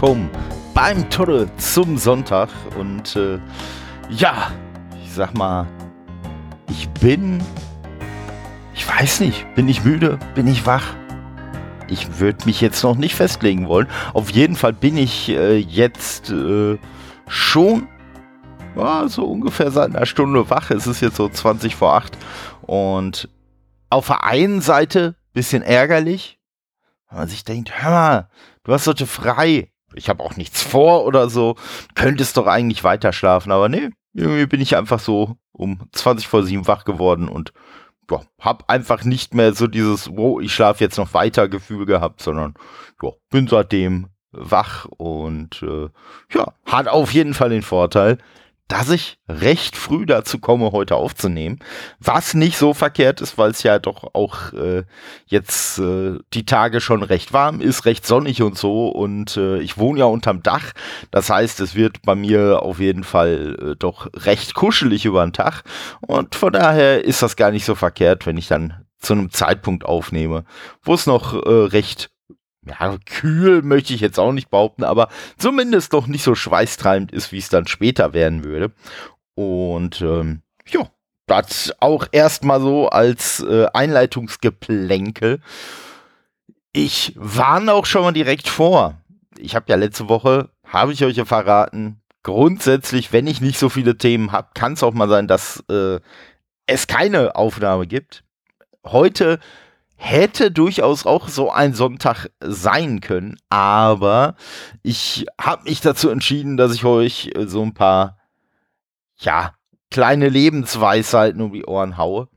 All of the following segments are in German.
Willkommen beim Turre zum Sonntag und äh, ja, ich sag mal, ich bin, ich weiß nicht, bin ich müde, bin ich wach? Ich würde mich jetzt noch nicht festlegen wollen. Auf jeden Fall bin ich äh, jetzt äh, schon ja, so ungefähr seit einer Stunde wach. Es ist jetzt so 20 vor 8 und auf der einen Seite bisschen ärgerlich, wenn man sich denkt, hör mal, du hast heute frei. Ich habe auch nichts vor oder so. Könntest doch eigentlich weiter schlafen, aber nee, irgendwie bin ich einfach so um 20 vor 7 wach geworden und ja, hab einfach nicht mehr so dieses, wo ich schlafe jetzt noch weiter Gefühl gehabt, sondern ja, bin seitdem wach und äh, ja, hat auf jeden Fall den Vorteil, dass ich recht früh dazu komme, heute aufzunehmen. Was nicht so verkehrt ist, weil es ja doch auch äh, jetzt äh, die Tage schon recht warm ist, recht sonnig und so. Und äh, ich wohne ja unterm Dach. Das heißt, es wird bei mir auf jeden Fall äh, doch recht kuschelig über den Tag. Und von daher ist das gar nicht so verkehrt, wenn ich dann zu einem Zeitpunkt aufnehme, wo es noch äh, recht ja, kühl möchte ich jetzt auch nicht behaupten, aber zumindest noch nicht so schweißtreibend ist, wie es dann später werden würde. Und ähm, ja, das auch erstmal so als äh, Einleitungsgeplänkel. Ich warne auch schon mal direkt vor. Ich habe ja letzte Woche, habe ich euch ja verraten, grundsätzlich, wenn ich nicht so viele Themen habe, kann es auch mal sein, dass äh, es keine Aufnahme gibt. Heute hätte durchaus auch so ein Sonntag sein können, aber ich habe mich dazu entschieden, dass ich euch äh, so ein paar, ja, kleine Lebensweisheiten um die Ohren haue.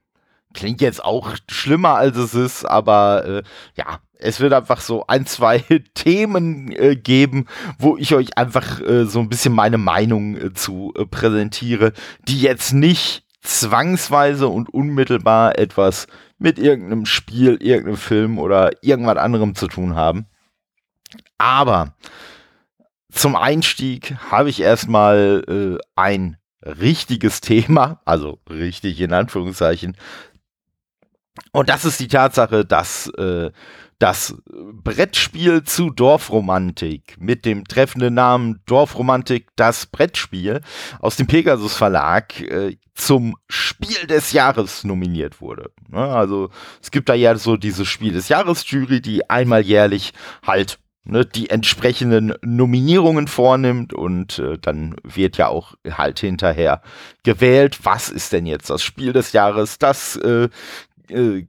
Klingt jetzt auch schlimmer, als es ist, aber äh, ja, es wird einfach so ein, zwei Themen äh, geben, wo ich euch einfach äh, so ein bisschen meine Meinung äh, zu äh, präsentiere, die jetzt nicht zwangsweise und unmittelbar etwas mit irgendeinem Spiel, irgendeinem Film oder irgendwas anderem zu tun haben. Aber zum Einstieg habe ich erstmal äh, ein richtiges Thema, also richtig in Anführungszeichen. Und das ist die Tatsache, dass äh, das Brettspiel zu Dorfromantik mit dem treffenden Namen Dorfromantik das Brettspiel aus dem Pegasus Verlag äh, zum Spiel des Jahres nominiert wurde. Ja, ne, also es gibt da ja so diese Spiel des Jahres Jury, die einmal jährlich halt ne, die entsprechenden Nominierungen vornimmt und äh, dann wird ja auch halt hinterher gewählt, was ist denn jetzt das Spiel des Jahres, das äh, äh,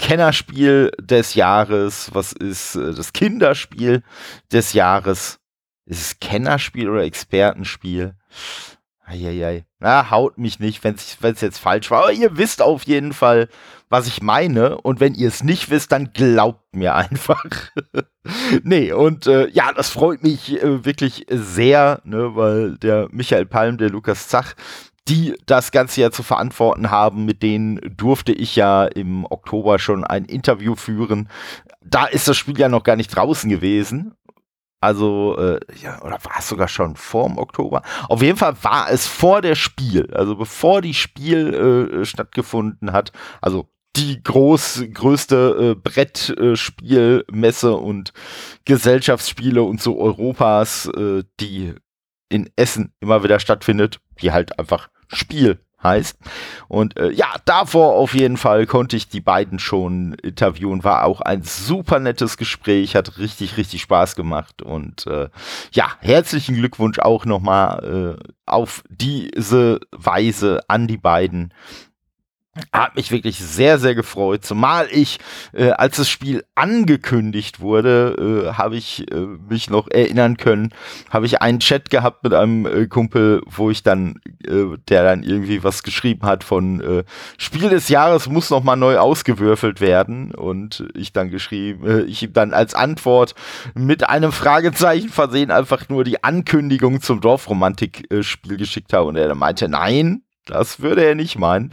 Kennerspiel des Jahres? Was ist äh, das Kinderspiel des Jahres? Ist es Kennerspiel oder Expertenspiel? Eieiei. Na, haut mich nicht, wenn es jetzt falsch war. Aber ihr wisst auf jeden Fall, was ich meine. Und wenn ihr es nicht wisst, dann glaubt mir einfach. nee, und äh, ja, das freut mich äh, wirklich sehr, ne, weil der Michael Palm, der Lukas Zach, die das Ganze ja zu verantworten haben. Mit denen durfte ich ja im Oktober schon ein Interview führen. Da ist das Spiel ja noch gar nicht draußen gewesen. Also, äh, ja, oder war es sogar schon vor dem Oktober? Auf jeden Fall war es vor der Spiel, also bevor die Spiel äh, stattgefunden hat. Also die groß, größte äh, Brettspielmesse und Gesellschaftsspiele und so Europas, äh, die in Essen immer wieder stattfindet, die halt einfach Spiel heißt. Und äh, ja, davor auf jeden Fall konnte ich die beiden schon interviewen. War auch ein super nettes Gespräch, hat richtig, richtig Spaß gemacht. Und äh, ja, herzlichen Glückwunsch auch nochmal äh, auf diese Weise an die beiden. Hat mich wirklich sehr, sehr gefreut. Zumal ich, äh, als das Spiel angekündigt wurde, äh, habe ich äh, mich noch erinnern können, habe ich einen Chat gehabt mit einem äh, Kumpel, wo ich dann, äh, der dann irgendwie was geschrieben hat von äh, Spiel des Jahres muss noch mal neu ausgewürfelt werden. Und ich dann geschrieben, ich ihm dann als Antwort mit einem Fragezeichen versehen einfach nur die Ankündigung zum Dorfromantik-Spiel geschickt habe. Und er meinte, nein, das würde er nicht meinen.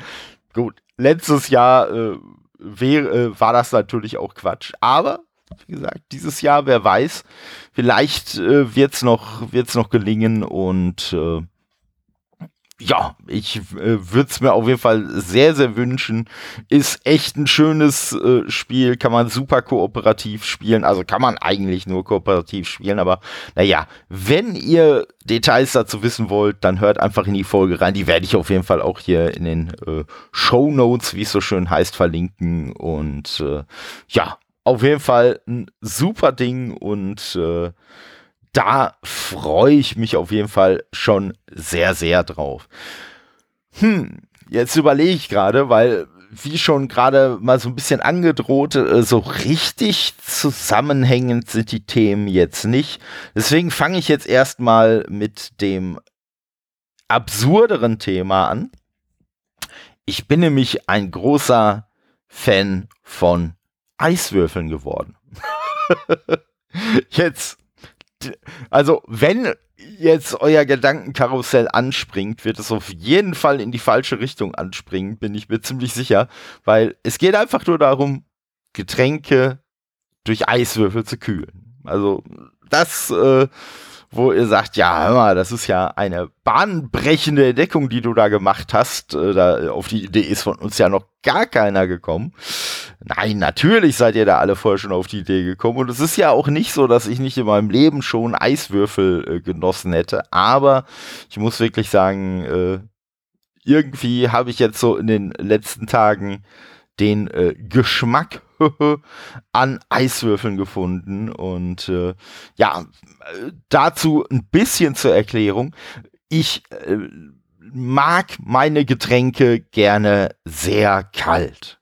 Gut, letztes Jahr äh, wär, äh, war das natürlich auch Quatsch. Aber, wie gesagt, dieses Jahr, wer weiß, vielleicht äh, wird es noch, wird's noch gelingen und äh, ja, ich äh, würde es mir auf jeden Fall sehr, sehr wünschen. Ist echt ein schönes äh, Spiel, kann man super kooperativ spielen. Also kann man eigentlich nur kooperativ spielen, aber naja, wenn ihr Details dazu wissen wollt, dann hört einfach in die Folge rein. Die werde ich auf jeden Fall auch hier in den äh, Show Notes, wie es so schön heißt, verlinken. Und äh, ja, auf jeden Fall ein super Ding und äh, da freue ich mich auf jeden Fall schon sehr, sehr drauf. Hm, jetzt überlege ich gerade, weil wie schon gerade mal so ein bisschen angedroht, äh, so richtig zusammenhängend sind die Themen jetzt nicht. Deswegen fange ich jetzt erstmal mit dem absurderen Thema an. Ich bin nämlich ein großer Fan von Eiswürfeln geworden. jetzt also wenn jetzt euer Gedankenkarussell anspringt, wird es auf jeden Fall in die falsche Richtung anspringen, bin ich mir ziemlich sicher, weil es geht einfach nur darum, Getränke durch Eiswürfel zu kühlen. Also das äh, wo ihr sagt, ja, hör mal, das ist ja eine bahnbrechende Entdeckung, die du da gemacht hast. Äh, da, auf die Idee ist von uns ja noch gar keiner gekommen. Nein, natürlich seid ihr da alle vorher schon auf die Idee gekommen. Und es ist ja auch nicht so, dass ich nicht in meinem Leben schon Eiswürfel äh, genossen hätte. Aber ich muss wirklich sagen, äh, irgendwie habe ich jetzt so in den letzten Tagen den äh, Geschmack an Eiswürfeln gefunden. Und äh, ja, dazu ein bisschen zur Erklärung. Ich äh, mag meine Getränke gerne sehr kalt.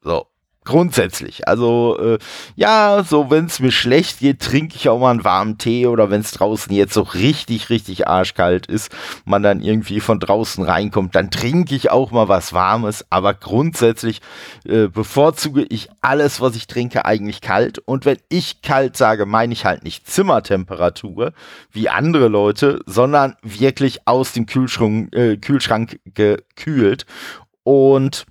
So grundsätzlich. Also äh, ja, so wenn es mir schlecht geht, trinke ich auch mal einen warmen Tee oder wenn es draußen jetzt so richtig, richtig arschkalt ist, man dann irgendwie von draußen reinkommt, dann trinke ich auch mal was Warmes. Aber grundsätzlich äh, bevorzuge ich alles, was ich trinke, eigentlich kalt. Und wenn ich kalt sage, meine ich halt nicht Zimmertemperatur wie andere Leute, sondern wirklich aus dem Kühlschrank, äh, Kühlschrank gekühlt. Und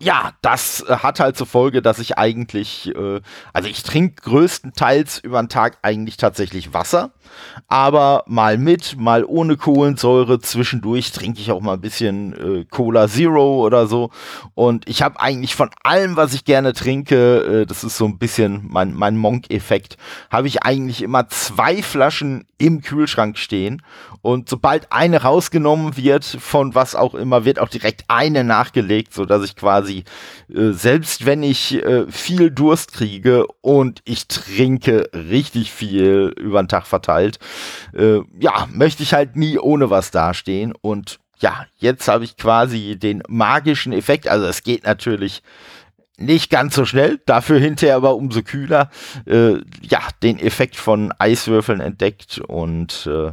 ja, das äh, hat halt zur Folge, dass ich eigentlich, äh, also ich trinke größtenteils über den Tag eigentlich tatsächlich Wasser, aber mal mit, mal ohne Kohlensäure. Zwischendurch trinke ich auch mal ein bisschen äh, Cola Zero oder so. Und ich habe eigentlich von allem, was ich gerne trinke, äh, das ist so ein bisschen mein, mein Monk-Effekt, habe ich eigentlich immer zwei Flaschen im Kühlschrank stehen. Und sobald eine rausgenommen wird, von was auch immer, wird auch direkt eine nachgelegt, sodass ich quasi quasi, äh, selbst wenn ich äh, viel Durst kriege und ich trinke richtig viel über den Tag verteilt, äh, ja, möchte ich halt nie ohne was dastehen. Und ja, jetzt habe ich quasi den magischen Effekt. Also es geht natürlich nicht ganz so schnell, dafür hinterher aber umso kühler. Äh, ja, den Effekt von Eiswürfeln entdeckt und äh,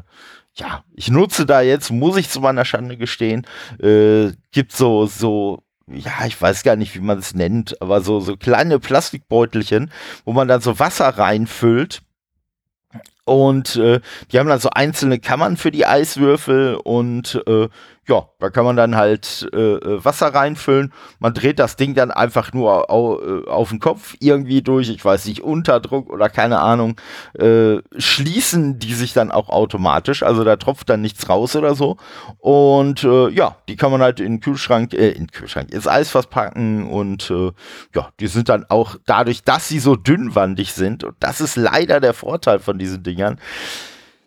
ja, ich nutze da jetzt, muss ich zu meiner Schande gestehen, äh, gibt so, so ja, ich weiß gar nicht, wie man es nennt, aber so, so kleine Plastikbeutelchen, wo man dann so Wasser reinfüllt. Und äh, die haben dann so einzelne Kammern für die Eiswürfel und äh, ja, da kann man dann halt äh, äh, Wasser reinfüllen. Man dreht das Ding dann einfach nur au, äh, auf den Kopf irgendwie durch, ich weiß nicht, Unterdruck oder keine Ahnung, äh, schließen die sich dann auch automatisch. Also da tropft dann nichts raus oder so. Und äh, ja, die kann man halt in den Kühlschrank, äh, in den Kühlschrank, ins Eisfass packen und äh, ja, die sind dann auch dadurch, dass sie so dünnwandig sind, und das ist leider der Vorteil von diesen Dingern,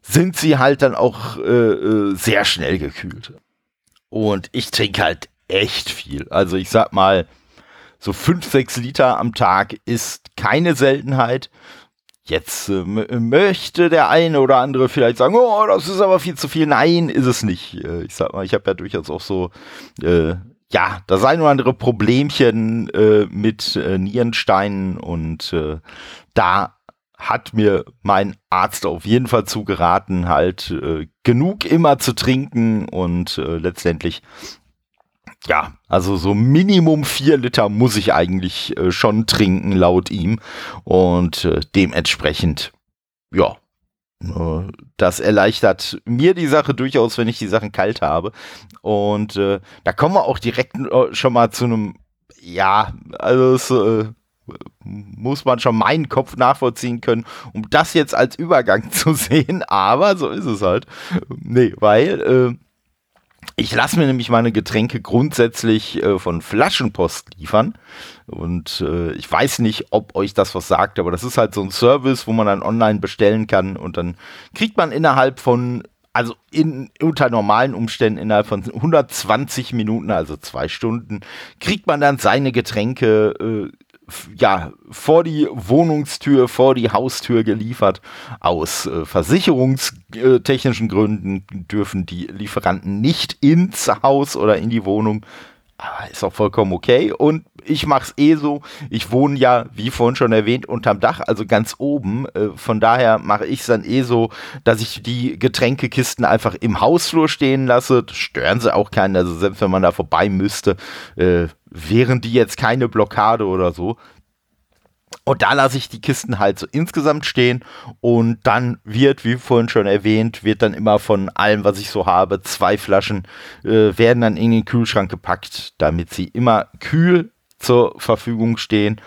sind sie halt dann auch äh, äh sehr schnell gekühlt. Und ich trinke halt echt viel. Also ich sag mal, so 5, 6 Liter am Tag ist keine Seltenheit. Jetzt äh, möchte der eine oder andere vielleicht sagen, oh, das ist aber viel zu viel. Nein, ist es nicht. Äh, ich sag mal, ich habe ja durchaus auch so, äh, ja, das ein oder andere Problemchen äh, mit äh, Nierensteinen und äh, da hat mir mein Arzt auf jeden Fall zugeraten, halt äh, genug immer zu trinken und äh, letztendlich ja, also so Minimum vier Liter muss ich eigentlich äh, schon trinken, laut ihm. Und äh, dementsprechend, ja, äh, das erleichtert mir die Sache durchaus, wenn ich die Sachen kalt habe. Und äh, da kommen wir auch direkt äh, schon mal zu einem, ja, also es, äh, muss man schon meinen Kopf nachvollziehen können, um das jetzt als Übergang zu sehen, aber so ist es halt. Nee, weil äh, Ich lasse mir nämlich meine Getränke grundsätzlich äh, von Flaschenpost liefern. Und äh, ich weiß nicht, ob euch das was sagt, aber das ist halt so ein Service, wo man dann online bestellen kann und dann kriegt man innerhalb von, also in, unter normalen Umständen innerhalb von 120 Minuten, also zwei Stunden, kriegt man dann seine Getränke äh, ja, vor die Wohnungstür, vor die Haustür geliefert. Aus äh, versicherungstechnischen Gründen dürfen die Lieferanten nicht ins Haus oder in die Wohnung. Aber ist auch vollkommen okay. Und ich mache es eh so. Ich wohne ja, wie vorhin schon erwähnt, unterm Dach, also ganz oben. Äh, von daher mache ich es dann eh so, dass ich die Getränkekisten einfach im Hausflur stehen lasse. Das stören sie auch keinen. Also selbst wenn man da vorbei müsste, äh, wären die jetzt keine Blockade oder so. Und da lasse ich die Kisten halt so insgesamt stehen und dann wird, wie vorhin schon erwähnt, wird dann immer von allem, was ich so habe, zwei Flaschen äh, werden dann in den Kühlschrank gepackt, damit sie immer kühl zur Verfügung stehen.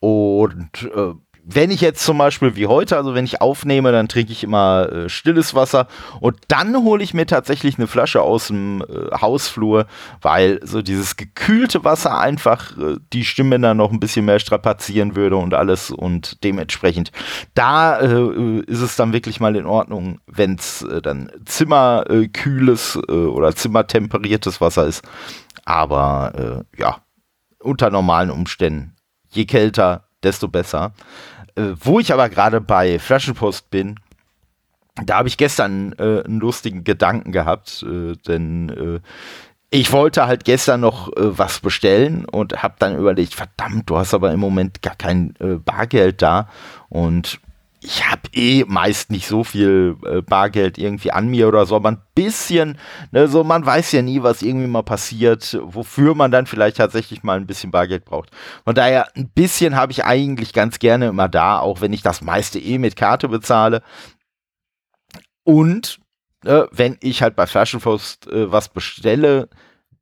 Und äh, wenn ich jetzt zum Beispiel wie heute, also wenn ich aufnehme, dann trinke ich immer äh, stilles Wasser. Und dann hole ich mir tatsächlich eine Flasche aus dem äh, Hausflur, weil so dieses gekühlte Wasser einfach äh, die dann noch ein bisschen mehr strapazieren würde und alles. Und dementsprechend da äh, ist es dann wirklich mal in Ordnung, wenn es äh, dann zimmerkühles äh, oder zimmertemperiertes Wasser ist. Aber ja, unter normalen Umständen, je kälter, desto besser. Äh, wo ich aber gerade bei Flaschenpost bin, da habe ich gestern äh, einen lustigen Gedanken gehabt, äh, denn äh, ich wollte halt gestern noch äh, was bestellen und habe dann überlegt, verdammt, du hast aber im Moment gar kein äh, Bargeld da und ich habe eh meist nicht so viel äh, Bargeld irgendwie an mir oder so, aber ein bisschen, ne, so man weiß ja nie, was irgendwie mal passiert, wofür man dann vielleicht tatsächlich mal ein bisschen Bargeld braucht. Von daher, ein bisschen habe ich eigentlich ganz gerne immer da, auch wenn ich das meiste eh mit Karte bezahle. Und äh, wenn ich halt bei Flaschenpost äh, was bestelle,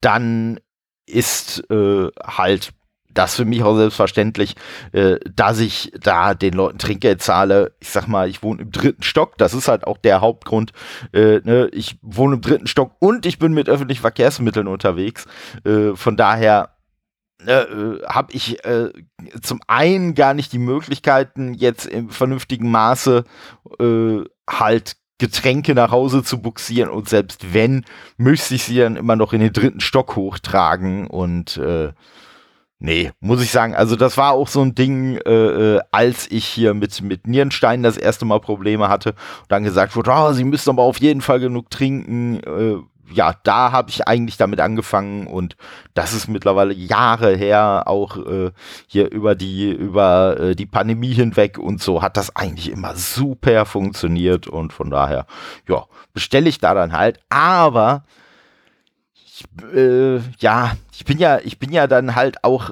dann ist äh, halt das für mich auch selbstverständlich, äh, dass ich da den Leuten Trinkgeld zahle. Ich sag mal, ich wohne im dritten Stock. Das ist halt auch der Hauptgrund. Äh, ne? Ich wohne im dritten Stock und ich bin mit öffentlichen Verkehrsmitteln unterwegs. Äh, von daher ne, äh, habe ich äh, zum einen gar nicht die Möglichkeiten, jetzt im vernünftigen Maße äh, halt Getränke nach Hause zu buxieren und selbst wenn, müsste ich sie dann immer noch in den dritten Stock hochtragen und äh, Nee, muss ich sagen. Also das war auch so ein Ding, äh, äh, als ich hier mit, mit Nierenstein das erste Mal Probleme hatte und dann gesagt wurde, oh, sie müssen aber auf jeden Fall genug trinken. Äh, ja, da habe ich eigentlich damit angefangen und das ist mittlerweile Jahre her, auch äh, hier über die, über äh, die Pandemie hinweg und so hat das eigentlich immer super funktioniert und von daher, ja, bestelle ich da dann halt. Aber äh, ja, ich bin ja, ich bin ja dann halt auch,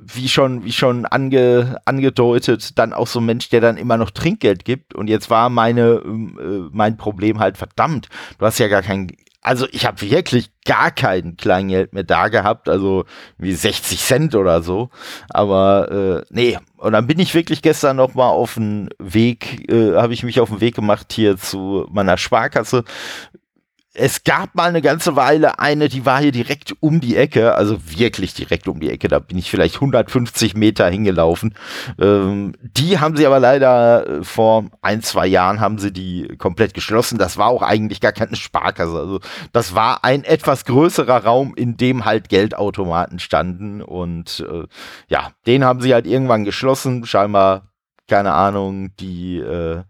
wie schon, wie schon ange, angedeutet, dann auch so ein Mensch, der dann immer noch Trinkgeld gibt. Und jetzt war meine, äh, mein Problem halt, verdammt, du hast ja gar kein, also ich habe wirklich gar kein Kleingeld mehr da gehabt, also wie 60 Cent oder so. Aber äh, nee, und dann bin ich wirklich gestern noch mal auf den Weg, äh, habe ich mich auf den Weg gemacht hier zu meiner Sparkasse, es gab mal eine ganze Weile eine, die war hier direkt um die Ecke, also wirklich direkt um die Ecke, da bin ich vielleicht 150 Meter hingelaufen. Ähm, die haben sie aber leider äh, vor ein, zwei Jahren haben sie die komplett geschlossen. Das war auch eigentlich gar keine Sparkasse. Also das war ein etwas größerer Raum, in dem halt Geldautomaten standen und äh, ja, den haben sie halt irgendwann geschlossen. Scheinbar, keine Ahnung, die äh,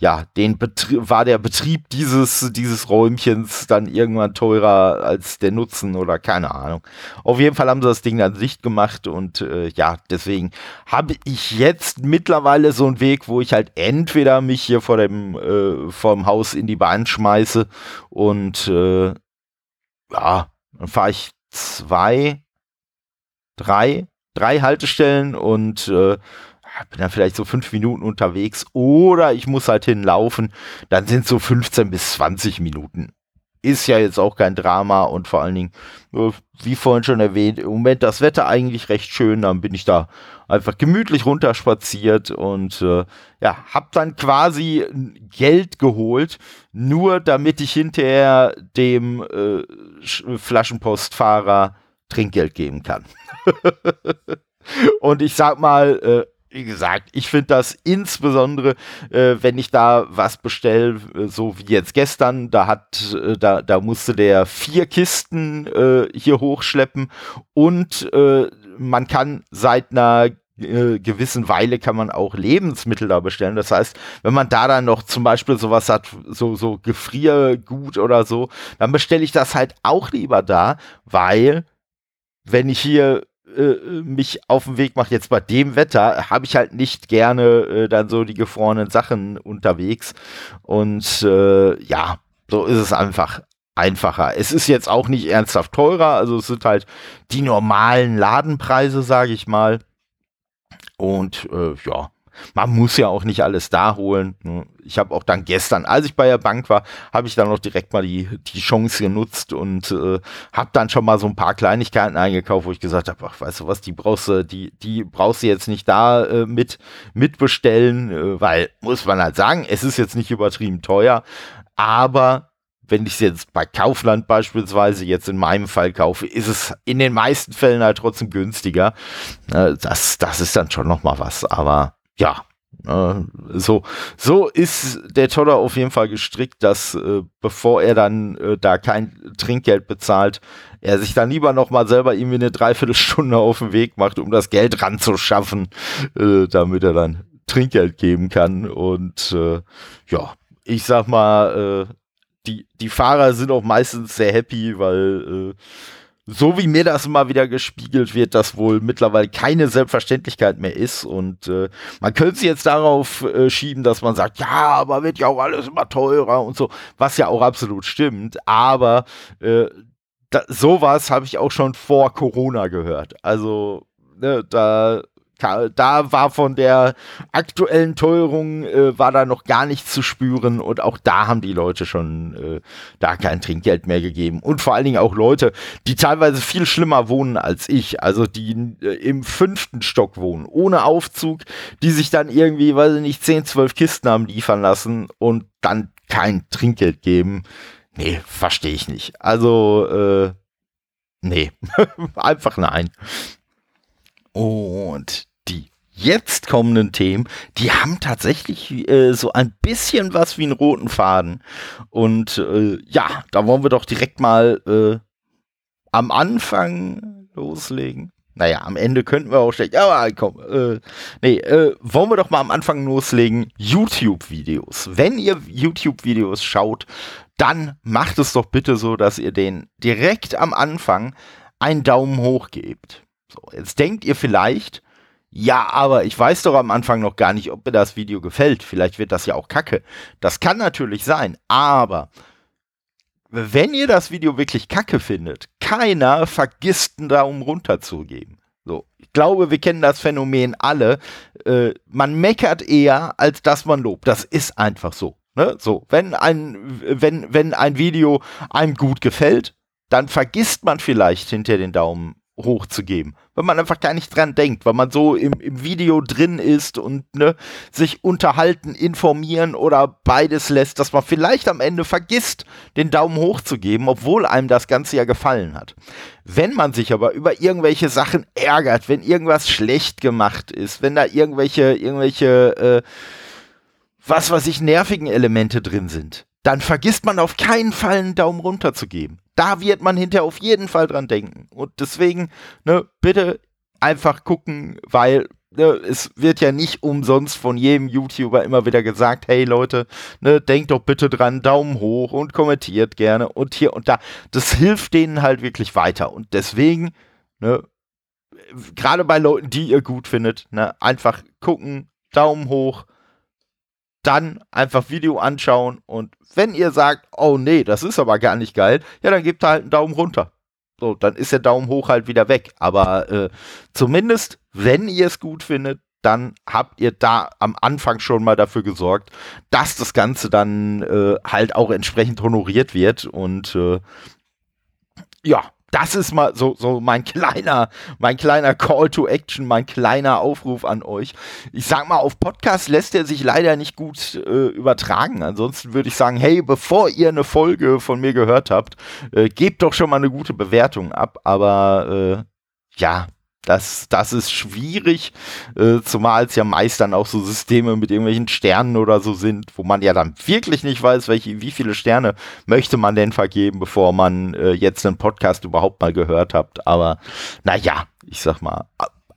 ja, den Betrie war der Betrieb dieses, dieses Räumchens dann irgendwann teurer als der Nutzen oder keine Ahnung. Auf jeden Fall haben sie das Ding dann dicht gemacht und äh, ja, deswegen habe ich jetzt mittlerweile so einen Weg, wo ich halt entweder mich hier vor dem, äh, vor dem Haus in die Bahn schmeiße und äh, ja, dann fahre ich zwei, drei, drei Haltestellen und äh, bin dann vielleicht so fünf Minuten unterwegs oder ich muss halt hinlaufen, dann sind so 15 bis 20 Minuten. ist ja jetzt auch kein Drama und vor allen Dingen, äh, wie vorhin schon erwähnt, im Moment das Wetter eigentlich recht schön, dann bin ich da einfach gemütlich runterspaziert und äh, ja, hab dann quasi Geld geholt, nur damit ich hinterher dem äh, Flaschenpostfahrer Trinkgeld geben kann. und ich sag mal, äh, wie gesagt, ich finde das insbesondere, äh, wenn ich da was bestelle, äh, so wie jetzt gestern, da hat, äh, da, da musste der vier Kisten äh, hier hochschleppen und äh, man kann seit einer äh, gewissen Weile kann man auch Lebensmittel da bestellen. Das heißt, wenn man da dann noch zum Beispiel sowas hat, so, so Gefriergut oder so, dann bestelle ich das halt auch lieber da, weil wenn ich hier mich auf den Weg mache, jetzt bei dem Wetter, habe ich halt nicht gerne äh, dann so die gefrorenen Sachen unterwegs. Und äh, ja, so ist es einfach einfacher. Es ist jetzt auch nicht ernsthaft teurer, also es sind halt die normalen Ladenpreise, sage ich mal. Und äh, ja, man muss ja auch nicht alles da holen. Ne? Ich habe auch dann gestern, als ich bei der Bank war, habe ich dann noch direkt mal die, die Chance genutzt und äh, habe dann schon mal so ein paar Kleinigkeiten eingekauft, wo ich gesagt habe, ach, weißt du was, die brauchst du, die, die brauchst du jetzt nicht da äh, mit mitbestellen, äh, weil muss man halt sagen, es ist jetzt nicht übertrieben teuer, aber wenn ich es jetzt bei Kaufland beispielsweise jetzt in meinem Fall kaufe, ist es in den meisten Fällen halt trotzdem günstiger. Äh, das, das ist dann schon noch mal was. Aber ja, äh, so, so ist der Toller auf jeden Fall gestrickt, dass äh, bevor er dann äh, da kein Trinkgeld bezahlt, er sich dann lieber noch mal selber irgendwie eine Dreiviertelstunde auf den Weg macht, um das Geld ranzuschaffen, äh, damit er dann Trinkgeld geben kann. Und äh, ja, ich sag mal, äh, die, die Fahrer sind auch meistens sehr happy, weil so wie mir das mal wieder gespiegelt wird, das wohl mittlerweile keine Selbstverständlichkeit mehr ist. Und äh, man könnte es jetzt darauf äh, schieben, dass man sagt, ja, aber wird ja auch alles immer teurer und so, was ja auch absolut stimmt. Aber äh, da, sowas habe ich auch schon vor Corona gehört. Also ne, da da war von der aktuellen Teuerung äh, war da noch gar nichts zu spüren und auch da haben die Leute schon äh, da kein Trinkgeld mehr gegeben und vor allen Dingen auch Leute, die teilweise viel schlimmer wohnen als ich, also die äh, im fünften Stock wohnen, ohne Aufzug, die sich dann irgendwie, weiß ich nicht, 10, 12 Kisten haben liefern lassen und dann kein Trinkgeld geben. Nee, verstehe ich nicht. Also, äh, nee, einfach nein. Und jetzt kommenden Themen, die haben tatsächlich äh, so ein bisschen was wie einen roten Faden. Und äh, ja, da wollen wir doch direkt mal äh, am Anfang loslegen. Naja, am Ende könnten wir auch schlecht. Aber komm, äh, nee, äh, wollen wir doch mal am Anfang loslegen. YouTube-Videos. Wenn ihr YouTube-Videos schaut, dann macht es doch bitte so, dass ihr den direkt am Anfang einen Daumen hoch gebt. So, jetzt denkt ihr vielleicht, ja, aber ich weiß doch am Anfang noch gar nicht, ob mir das Video gefällt. Vielleicht wird das ja auch kacke. Das kann natürlich sein, aber wenn ihr das Video wirklich kacke findet, keiner vergisst einen Daumen runter zu geben. So, ich glaube, wir kennen das Phänomen alle. Äh, man meckert eher, als dass man lobt. Das ist einfach so. Ne? So, wenn ein, wenn, wenn ein Video einem gut gefällt, dann vergisst man vielleicht hinter den Daumen hochzugeben, weil man einfach gar nicht dran denkt, weil man so im, im Video drin ist und ne, sich unterhalten, informieren oder beides lässt, dass man vielleicht am Ende vergisst, den Daumen hoch zu geben, obwohl einem das Ganze ja gefallen hat. Wenn man sich aber über irgendwelche Sachen ärgert, wenn irgendwas schlecht gemacht ist, wenn da irgendwelche, irgendwelche, äh, was weiß ich, nervigen Elemente drin sind, dann vergisst man auf keinen Fall einen Daumen runter zu geben. Da wird man hinterher auf jeden Fall dran denken. Und deswegen, ne, bitte einfach gucken, weil ne, es wird ja nicht umsonst von jedem YouTuber immer wieder gesagt, hey Leute, ne, denkt doch bitte dran, Daumen hoch und kommentiert gerne und hier und da. Das hilft denen halt wirklich weiter. Und deswegen, ne, gerade bei Leuten, die ihr gut findet, ne, einfach gucken, Daumen hoch, dann einfach Video anschauen und wenn ihr sagt, oh nee, das ist aber gar nicht geil, ja, dann gebt halt einen Daumen runter. So, dann ist der Daumen hoch halt wieder weg. Aber äh, zumindest, wenn ihr es gut findet, dann habt ihr da am Anfang schon mal dafür gesorgt, dass das Ganze dann äh, halt auch entsprechend honoriert wird. Und äh, ja, das ist mal so, so mein kleiner, mein kleiner Call to Action, mein kleiner Aufruf an euch. Ich sag mal, auf Podcast lässt er sich leider nicht gut äh, übertragen. Ansonsten würde ich sagen, hey, bevor ihr eine Folge von mir gehört habt, äh, gebt doch schon mal eine gute Bewertung ab. Aber äh, ja, das, das ist schwierig, äh, zumal es ja meist dann auch so Systeme mit irgendwelchen Sternen oder so sind, wo man ja dann wirklich nicht weiß, welche, wie viele Sterne möchte man denn vergeben, bevor man äh, jetzt einen Podcast überhaupt mal gehört habt. Aber naja, ich sag mal,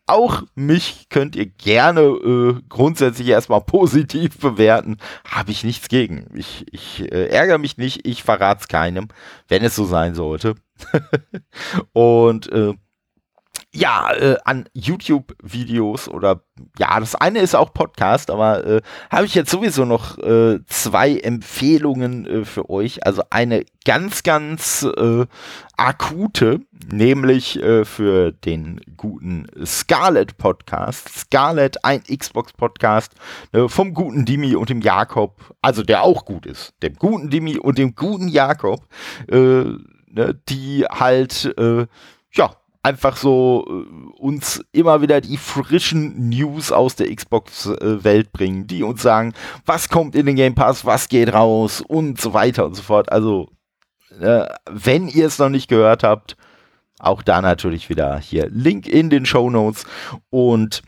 auch mich könnt ihr gerne äh, grundsätzlich erstmal positiv bewerten. Habe ich nichts gegen. Ich, ich äh, ärgere mich nicht, ich verrate es keinem, wenn es so sein sollte. Und äh, ja, äh, an YouTube-Videos oder ja, das eine ist auch Podcast, aber äh, habe ich jetzt sowieso noch äh, zwei Empfehlungen äh, für euch. Also eine ganz, ganz äh, akute, nämlich äh, für den guten Scarlet Podcast. Scarlet, ein Xbox-Podcast äh, vom guten Dimi und dem Jakob, also der auch gut ist, dem guten Dimi und dem guten Jakob, äh, ne, die halt, äh, ja, einfach so äh, uns immer wieder die frischen News aus der Xbox-Welt äh, bringen, die uns sagen, was kommt in den Game Pass, was geht raus und so weiter und so fort. Also, äh, wenn ihr es noch nicht gehört habt, auch da natürlich wieder hier Link in den Show Notes und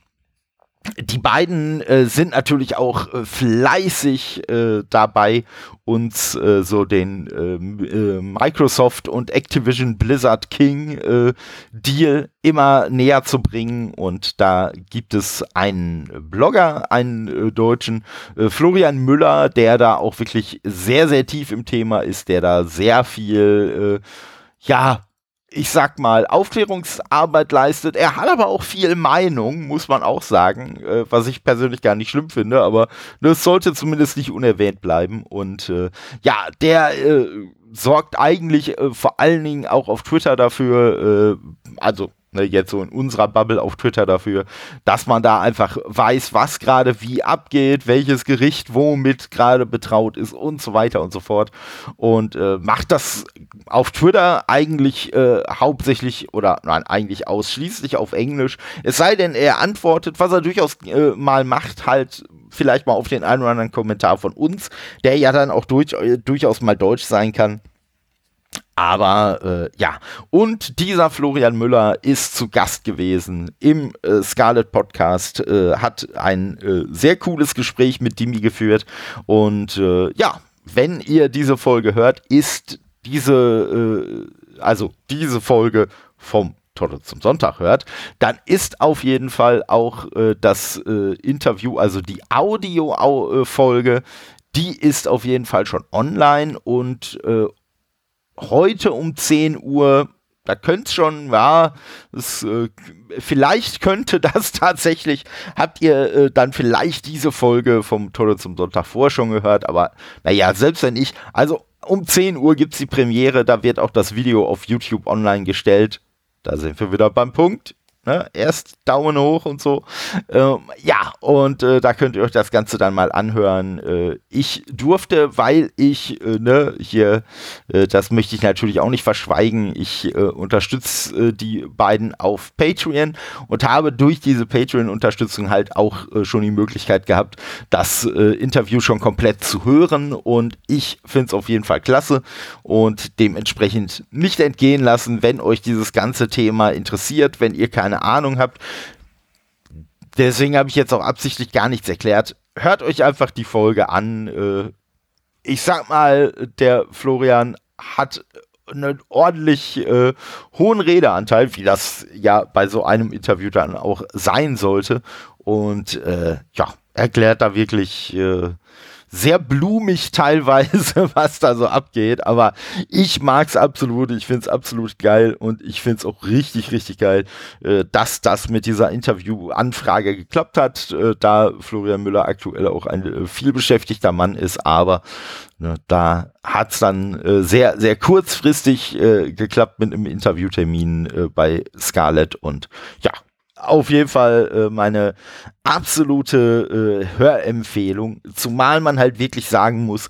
die beiden äh, sind natürlich auch äh, fleißig äh, dabei, uns äh, so den ähm, äh, Microsoft und Activision Blizzard King äh, Deal immer näher zu bringen. Und da gibt es einen Blogger, einen deutschen, Florian Müller, der da auch wirklich sehr, sehr tief im Thema ist, der da sehr viel, ja, ich sag mal, Aufklärungsarbeit leistet. Er hat aber auch viel Meinung, muss man auch sagen, äh, was ich persönlich gar nicht schlimm finde, aber das sollte zumindest nicht unerwähnt bleiben. Und äh, ja, der äh, sorgt eigentlich äh, vor allen Dingen auch auf Twitter dafür, äh, also ne, jetzt so in unserer Bubble auf Twitter dafür, dass man da einfach weiß, was gerade wie abgeht, welches Gericht womit gerade betraut ist und so weiter und so fort. Und äh, macht das auf Twitter eigentlich äh, hauptsächlich oder nein, eigentlich ausschließlich auf Englisch. Es sei denn, er antwortet, was er durchaus äh, mal macht, halt vielleicht mal auf den einen oder anderen Kommentar von uns, der ja dann auch durch, äh, durchaus mal deutsch sein kann. Aber äh, ja, und dieser Florian Müller ist zu Gast gewesen im äh, Scarlet Podcast, äh, hat ein äh, sehr cooles Gespräch mit Dimi geführt. Und äh, ja, wenn ihr diese Folge hört, ist diese, äh, also diese Folge vom Torte zum Sonntag hört, dann ist auf jeden Fall auch das Interview, also die Audio-Folge, die ist auf jeden Fall schon online und heute um 10 Uhr, da könnte schon, ja, das, äh, vielleicht könnte das tatsächlich, habt ihr äh, dann vielleicht diese Folge vom Tode zum Sonntag vor schon gehört, aber naja, selbst wenn ich, also um 10 Uhr gibt es die Premiere, da wird auch das Video auf YouTube online gestellt. Da sind wir wieder beim Punkt. Ne? Erst Daumen hoch und so. Ähm, ja, und äh, da könnt ihr euch das Ganze dann mal anhören. Äh, ich durfte, weil ich, äh, ne, hier, äh, das möchte ich natürlich auch nicht verschweigen, ich äh, unterstütze äh, die beiden auf Patreon und habe durch diese Patreon-Unterstützung halt auch schon die Möglichkeit gehabt, das Interview schon komplett zu hören. Und ich finde es auf jeden Fall klasse und dementsprechend nicht entgehen lassen, wenn euch dieses ganze Thema interessiert, wenn ihr keine keine Ahnung habt. Deswegen habe ich jetzt auch absichtlich gar nichts erklärt. Hört euch einfach die Folge an. Äh, ich sag mal, der Florian hat einen ordentlich äh, hohen Redeanteil, wie das ja bei so einem Interview dann auch sein sollte. Und äh, ja, erklärt da wirklich äh, sehr blumig teilweise, was da so abgeht. Aber ich mag's absolut. Ich find's absolut geil und ich find's auch richtig, richtig geil, äh, dass das mit dieser Interviewanfrage geklappt hat, äh, da Florian Müller aktuell auch ein äh, vielbeschäftigter Mann ist. Aber ne, da hat's dann äh, sehr, sehr kurzfristig äh, geklappt mit einem Interviewtermin äh, bei Scarlett und ja, auf jeden Fall äh, meine absolute äh, Hörempfehlung, zumal man halt wirklich sagen muss,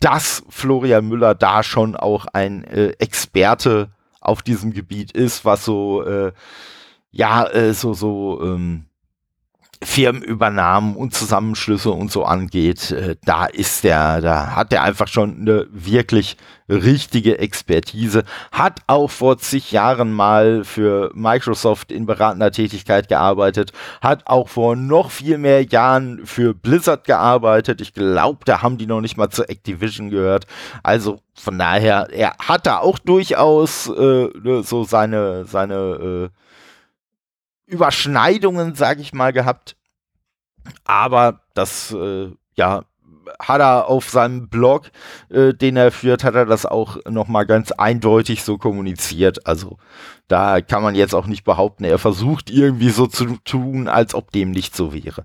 dass Florian Müller da schon auch ein äh, Experte auf diesem Gebiet ist, was so äh, ja äh, so so ähm, Firmenübernahmen und Zusammenschlüsse und so angeht, äh, da ist der, da hat er einfach schon eine wirklich richtige Expertise, hat auch vor zig Jahren mal für Microsoft in beratender Tätigkeit gearbeitet, hat auch vor noch viel mehr Jahren für Blizzard gearbeitet. Ich glaube, da haben die noch nicht mal zu Activision gehört. Also von daher, er hat da auch durchaus äh, ne, so seine, seine äh, Überschneidungen, sage ich mal, gehabt. Aber das, äh, ja, hat er auf seinem Blog, äh, den er führt, hat er das auch nochmal ganz eindeutig so kommuniziert. Also da kann man jetzt auch nicht behaupten, er versucht irgendwie so zu tun, als ob dem nicht so wäre.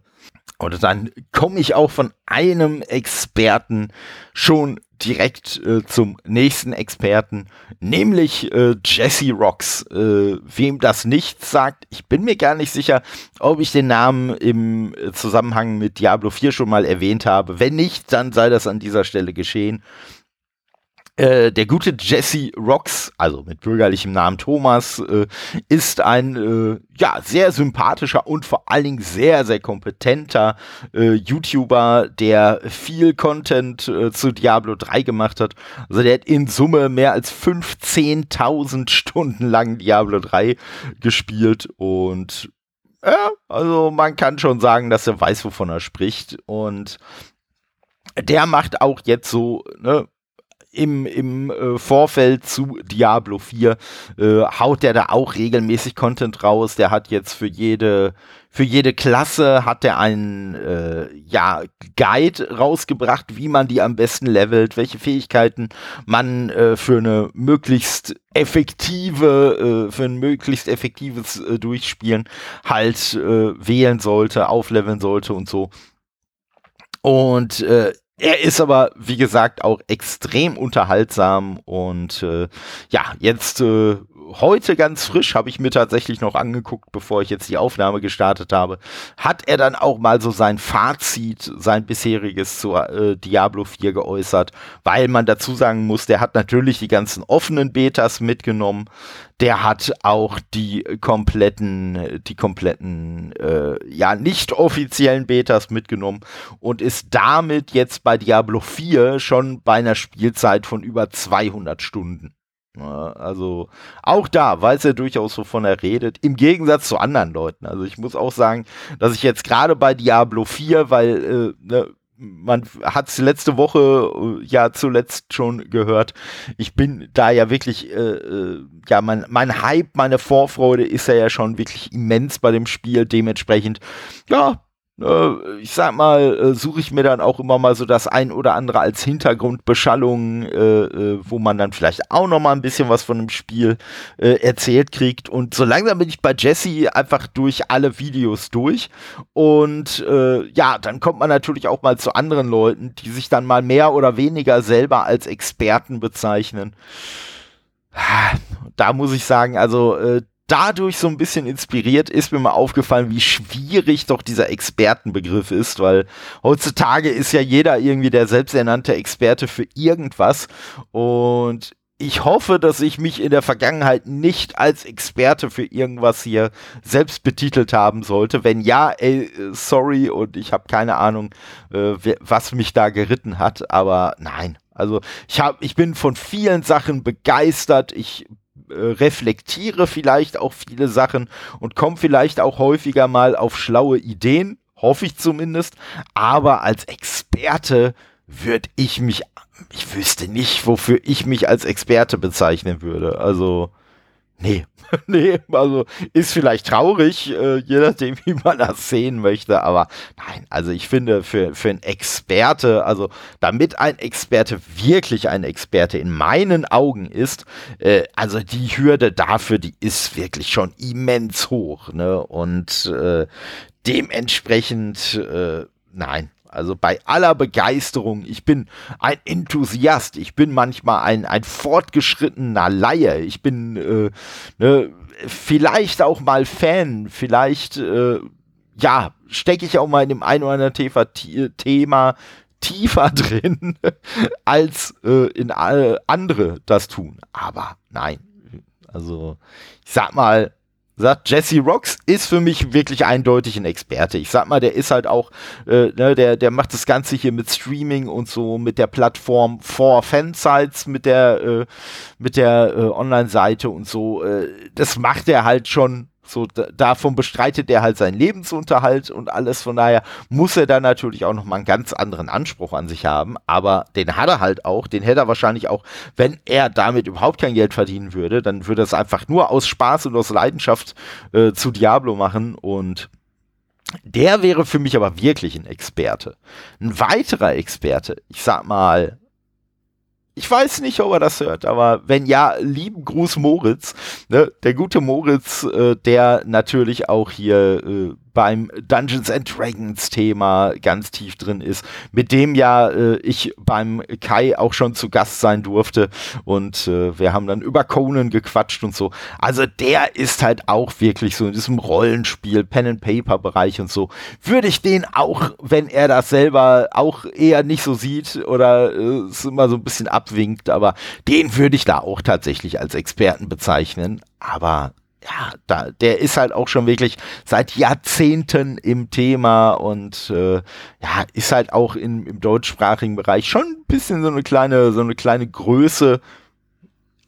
Und dann komme ich auch von einem Experten schon direkt äh, zum nächsten Experten, nämlich äh, Jesse Rocks. Äh, wem das nicht sagt, ich bin mir gar nicht sicher, ob ich den Namen im Zusammenhang mit Diablo 4 schon mal erwähnt habe. Wenn nicht, dann sei das an dieser Stelle geschehen. Äh, der gute Jesse Rocks, also mit bürgerlichem Namen Thomas, äh, ist ein äh, ja sehr sympathischer und vor allen Dingen sehr sehr kompetenter äh, YouTuber, der viel Content äh, zu Diablo 3 gemacht hat. Also der hat in Summe mehr als 15.000 Stunden lang Diablo 3 gespielt und ja, also man kann schon sagen, dass er weiß, wovon er spricht und der macht auch jetzt so, ne, im, im äh, Vorfeld zu Diablo 4 äh, haut der da auch regelmäßig Content raus. Der hat jetzt für jede für jede Klasse hat er einen äh, ja, Guide rausgebracht, wie man die am besten levelt, welche Fähigkeiten man äh, für eine möglichst effektive, äh, für ein möglichst effektives äh, Durchspielen halt äh, wählen sollte, aufleveln sollte und so. Und äh, er ist aber, wie gesagt, auch extrem unterhaltsam und äh, ja, jetzt äh, heute ganz frisch habe ich mir tatsächlich noch angeguckt, bevor ich jetzt die Aufnahme gestartet habe, hat er dann auch mal so sein Fazit, sein bisheriges zu äh, Diablo 4 geäußert, weil man dazu sagen muss, der hat natürlich die ganzen offenen Betas mitgenommen, der hat auch die kompletten, die kompletten, äh, ja, nicht offiziellen Betas mitgenommen und ist damit jetzt bei Diablo 4 schon bei einer Spielzeit von über 200 Stunden. Also auch da weiß er durchaus, wovon er redet, im Gegensatz zu anderen Leuten. Also ich muss auch sagen, dass ich jetzt gerade bei Diablo 4, weil äh, ne, man hat es letzte Woche äh, ja zuletzt schon gehört. Ich bin da ja wirklich, äh, äh, ja, mein, mein Hype, meine Vorfreude ist ja, schon wirklich immens bei dem Spiel. Dementsprechend, ja, ich sag mal, äh, suche ich mir dann auch immer mal so das ein oder andere als Hintergrundbeschallung, äh, äh, wo man dann vielleicht auch noch mal ein bisschen was von dem Spiel äh, erzählt kriegt. Und so langsam bin ich bei Jesse einfach durch alle Videos durch. Und ja, dann kommt man natürlich auch mal zu anderen Leuten, die sich dann mal mehr oder weniger selber als Experten bezeichnen. Da muss ich sagen, also dadurch so ein bisschen inspiriert ist mir mal aufgefallen, wie schwierig doch dieser Expertenbegriff ist, weil heutzutage ist ja jeder irgendwie der selbsternannte Experte für irgendwas und ich hoffe, dass ich mich in der Vergangenheit nicht als Experte für irgendwas hier selbst betitelt haben sollte. Wenn ja, ey, sorry und ich habe keine Ahnung, äh, was mich da geritten hat, aber nein. Also ich habe, ich bin von vielen Sachen begeistert. Ich reflektiere vielleicht auch viele Sachen und komme vielleicht auch häufiger mal auf schlaue Ideen, hoffe ich zumindest. Aber als Experte würde ich mich, ich wüsste nicht, wofür ich mich als Experte bezeichnen würde. Also, nee, nee, also ist vielleicht traurig, äh, je nachdem, wie man das sehen möchte, aber nein, also ich finde, für, für einen Experte, also damit ein Experte wirklich ein Experte in meinen Augen ist, äh, also die Hürde dafür, die ist wirklich schon immens hoch, ne? Und äh, dementsprechend, äh, nein, Also bei aller Begeisterung, ich bin ein Enthusiast, ich bin manchmal ein, ein fortgeschrittener Laie, ich bin äh, ne, vielleicht auch mal Fan, vielleicht, äh, ja, stecke ich auch mal in dem ein oder anderen Thema tiefer drin, als äh, in andere das tun. Aber nein, also ich sag mal, sagt Jesse Rocks ist für mich wirklich eindeutig ein Experte. Ich sag mal, der ist halt auch, äh, ne, der, der macht das Ganze hier mit Streaming und so, mit der Plattform for Fansites, mit der, äh, mit der äh, Online-Seite und so. Äh, das macht er halt schon so, davon bestreitet er halt seinen Lebensunterhalt und alles. Von daher muss er dann natürlich auch nochmal einen ganz anderen Anspruch an sich haben. Aber den hat er halt auch. Den hätte er wahrscheinlich auch, wenn er damit überhaupt kein Geld verdienen würde, dann würde er es einfach nur aus Spaß und aus Leidenschaft äh, zu Diablo machen. Und der wäre für mich aber wirklich ein Experte. Ein weiterer Experte, ich sag mal, ich weiß nicht, ob er das hört, aber wenn ja, lieben Gruß Moritz. Ne? Der gute Moritz, äh, der natürlich auch hier äh, beim Dungeons and Dragons Thema ganz tief drin ist, mit dem ja äh, ich beim Kai auch schon zu Gast sein durfte und äh, wir haben dann über Conan gequatscht und so. Also der ist halt auch wirklich so in diesem Rollenspiel, Pen and Paper Bereich und so. Würde ich den auch, wenn er das selber auch eher nicht so sieht oder äh, es immer so ein bisschen abwinkt, aber den würde ich da auch tatsächlich als Experten bezeichnen. Aber ja, da, der ist halt auch schon wirklich seit Jahrzehnten im Thema und äh, ja, ist halt auch in, im deutschsprachigen Bereich schon ein bisschen so eine kleine, so eine kleine Größe,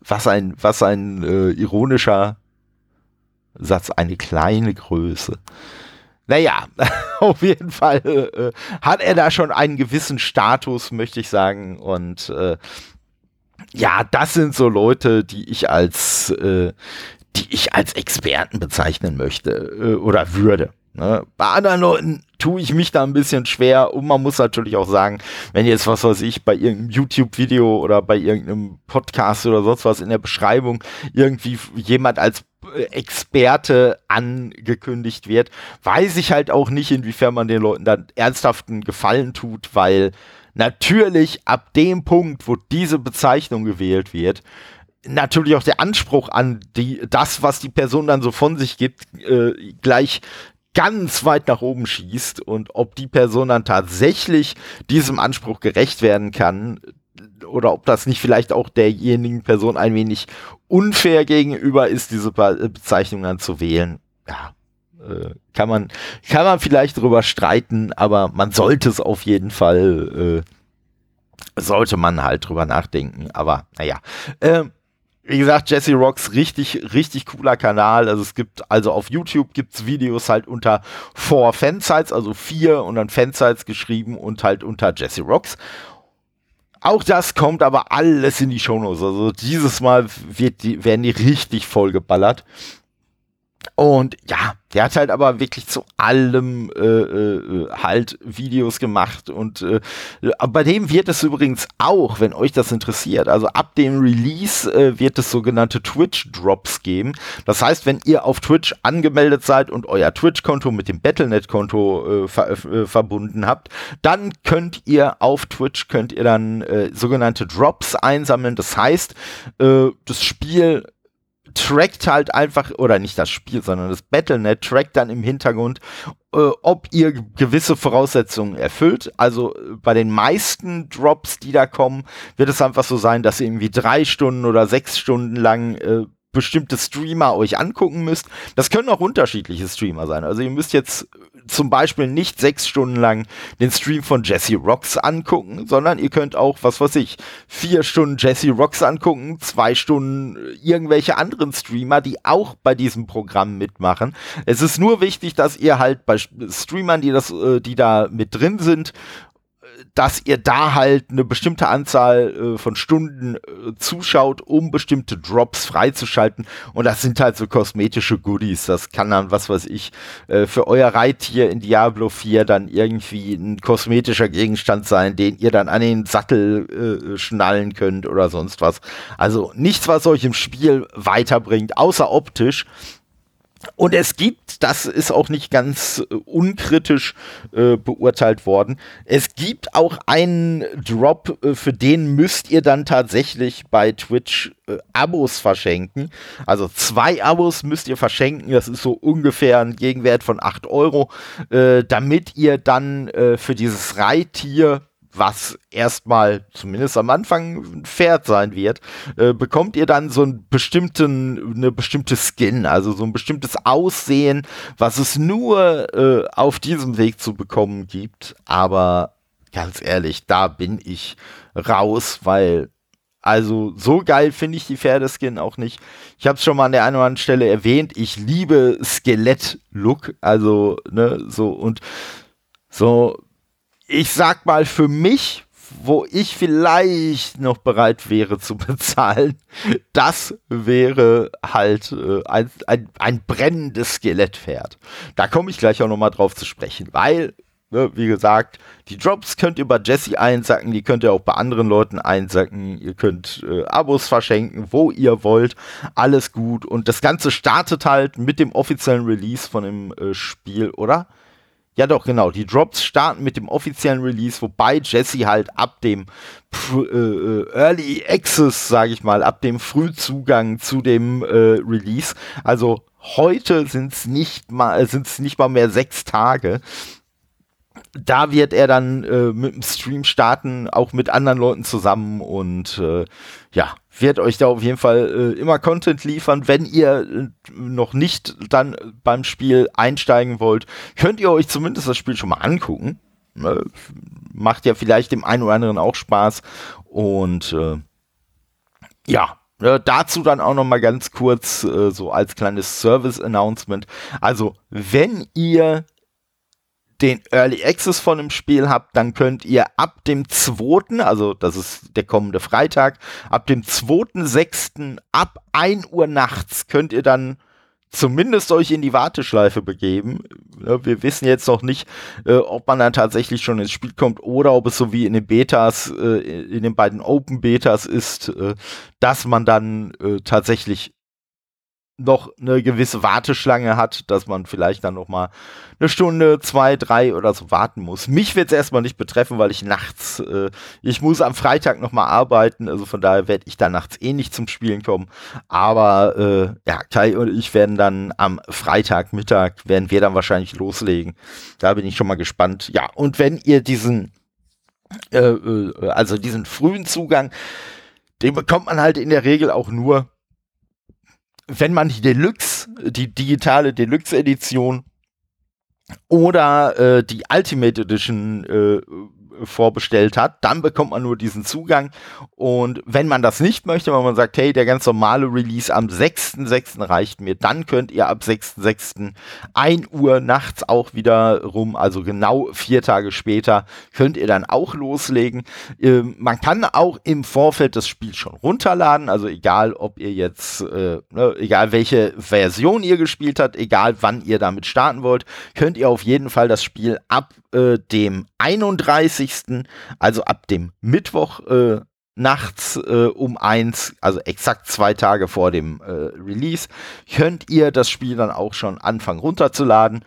was ein, was ein äh, ironischer Satz, eine kleine Größe. Naja, auf jeden Fall äh, hat er da schon einen gewissen Status, möchte ich sagen. Und äh, ja, das sind so Leute, die ich als, äh, die ich als Experten bezeichnen möchte äh, oder würde. Ne? Bei anderen Leuten tue ich mich da ein bisschen schwer und man muss natürlich auch sagen, wenn jetzt was weiß ich bei irgendeinem YouTube-Video oder bei irgendeinem Podcast oder sonst was in der Beschreibung irgendwie jemand als äh, Experte angekündigt wird, weiß ich halt auch nicht, inwiefern man den Leuten dann ernsthaften Gefallen tut, weil natürlich ab dem Punkt, wo diese Bezeichnung gewählt wird, natürlich auch der Anspruch an die, das, was die Person dann so von sich gibt, äh, gleich ganz weit nach oben schießt und ob die Person dann tatsächlich diesem Anspruch gerecht werden kann oder ob das nicht vielleicht auch derjenigen Person ein wenig unfair gegenüber ist, diese Bezeichnung dann zu wählen. Ja, äh, kann man, kann man vielleicht drüber streiten, aber man sollte es auf jeden Fall, äh, sollte man halt drüber nachdenken. Aber naja, äh, wie gesagt, Jesse Rocks richtig, richtig cooler Kanal. Also es gibt, also auf YouTube gibt es Videos halt unter Four Fansites, also vier und dann Fansites geschrieben und halt unter Jesse Rocks. Auch das kommt aber alles in die Shownotes. Also dieses Mal wird die, werden die richtig voll geballert. Und ja, der hat halt aber wirklich zu allem äh, äh, halt Videos gemacht. Und äh, bei dem wird es übrigens auch, wenn euch das interessiert, also ab dem Release äh, wird es sogenannte Twitch-Drops geben. Das heißt, wenn ihr auf Twitch angemeldet seid und euer Twitch-Konto mit dem Battlenet-Konto äh, ver äh, verbunden habt, dann könnt ihr auf Twitch könnt ihr dann äh, sogenannte Drops einsammeln. Das heißt, äh, das Spiel trackt halt einfach, oder nicht das Spiel, sondern das Battlenet trackt dann im Hintergrund, äh, ob ihr gewisse Voraussetzungen erfüllt. Also äh, bei den meisten Drops, die da kommen, wird es einfach so sein, dass ihr irgendwie drei Stunden oder sechs Stunden lang äh, bestimmte Streamer euch angucken müsst. Das können auch unterschiedliche Streamer sein. Also ihr müsst jetzt zum Beispiel nicht sechs Stunden lang den Stream von Jesse Rocks angucken, sondern ihr könnt auch, was weiß ich, vier Stunden Jesse Rocks angucken, zwei Stunden irgendwelche anderen Streamer, die auch bei diesem Programm mitmachen. Es ist nur wichtig, dass ihr halt bei Streamern, die das, äh, die da mit drin sind, dass ihr da halt eine bestimmte Anzahl äh, von Stunden äh, zuschaut, um bestimmte Drops freizuschalten. Und das sind halt so kosmetische Goodies. Das kann dann, was weiß ich, äh, für euer Reittier in Diablo 4 dann irgendwie ein kosmetischer Gegenstand sein, den ihr dann an den Sattel äh, schnallen könnt oder sonst was. Also nichts, was euch im Spiel weiterbringt, außer optisch. Und es gibt, das ist auch nicht ganz äh, unkritisch äh, beurteilt worden, es gibt auch einen Drop, äh, für den müsst ihr dann tatsächlich bei Twitch äh, Abos verschenken. Also zwei Abos müsst ihr verschenken, das ist so ungefähr ein Gegenwert von 8 Euro, äh, damit ihr dann für dieses Reittier was erstmal zumindest am Anfang ein Pferd sein wird, äh, bekommt ihr dann so einen bestimmten, eine bestimmte Skin, also so ein bestimmtes Aussehen, was es nur äh, auf diesem Weg zu bekommen gibt. Aber ganz ehrlich, da bin ich raus, weil also so geil finde ich die Pferdeskin auch nicht. Ich habe es schon mal an der einen oder anderen Stelle erwähnt. Ich liebe Skelett-Look, also ne so und so ich sag mal für mich, wo ich vielleicht noch bereit wäre zu bezahlen, das wäre halt äh, ein, ein, ein brennendes Skelettpferd. Da komme ich gleich auch nochmal drauf zu sprechen, weil, ne, wie gesagt, die Drops könnt ihr bei Jesse einsacken, die könnt ihr auch bei anderen Leuten einsacken, ihr könnt äh, Abos verschenken, wo ihr wollt, alles gut. Und das Ganze startet halt mit dem offiziellen Release von dem äh, Spiel, oder? Ja, doch, genau. Die Drops starten mit dem offiziellen Release, wobei Jesse halt ab dem äh, äh, Early Access, sage ich mal, ab dem Frühzugang zu dem äh, Release. Also heute sind es nicht es nicht mal mehr sechs Tage. Da wird er dann äh, mit dem Stream starten, auch mit anderen Leuten zusammen und äh, ja, wird euch da auf jeden Fall äh, immer Content liefern. Wenn ihr äh, noch nicht dann beim Spiel einsteigen wollt, könnt ihr euch zumindest das Spiel schon mal angucken. Ne? Macht ja vielleicht dem einen oder anderen auch Spaß. Und äh, ja, äh, dazu dann auch noch mal ganz kurz äh, so als kleines Service-Announcement. Also, wenn ihr den Early Access von dem Spiel habt, dann könnt ihr ab dem 2., also das ist der kommende Freitag, ab dem 2.6. ab 1 Uhr nachts könnt ihr dann zumindest euch in die Warteschleife begeben. Wir wissen jetzt noch nicht, äh, ob man dann tatsächlich schon ins Spiel kommt oder ob es so wie in den Betas, äh, in den beiden Open Betas ist, äh, dass man dann äh, tatsächlich noch eine gewisse Warteschlange hat, dass man vielleicht dann noch mal eine Stunde, zwei, drei oder so warten muss. Mich wird es erstmal nicht betreffen, weil ich nachts, äh, ich muss am Freitag noch mal arbeiten, also von daher werde ich da nachts eh nicht zum Spielen kommen. Aber äh, ja, Kai und ich werden dann am Freitagmittag, werden wir dann wahrscheinlich loslegen. Da bin ich schon mal gespannt. Ja, und wenn ihr diesen, äh, äh, also diesen frühen Zugang, den bekommt man halt in der Regel auch nur, wenn man die Deluxe, die digitale Deluxe-Edition oder äh, die Ultimate Edition äh, vorbestellt hat, dann bekommt man nur diesen Zugang. Und wenn man das nicht möchte, wenn man sagt, hey, der ganz normale Release am 6.6. reicht mir, dann könnt ihr ab 6.6. 1 Uhr nachts auch wieder rum, also genau vier Tage später, könnt ihr dann auch loslegen. Ähm, man kann auch im Vorfeld das Spiel schon runterladen, also egal, ob ihr jetzt, äh, ne, egal welche Version ihr gespielt habt, egal wann ihr damit starten wollt, könnt ihr auf jeden Fall das Spiel ab äh, dem 31. also ab dem Mittwoch äh, nachts äh, um eins, also exakt zwei Tage vor dem äh, Release, könnt ihr das Spiel dann auch schon anfangen runterzuladen.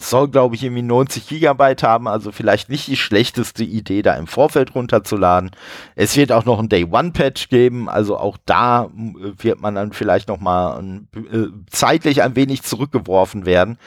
Soll, glaube ich, irgendwie 90 Gigabyte haben, also vielleicht nicht die schlechteste Idee, da im Vorfeld runterzuladen. Es wird auch noch ein Day-One-Patch geben, also auch da äh, wird man dann vielleicht noch mal zeitlich ein wenig zurückgeworfen werden.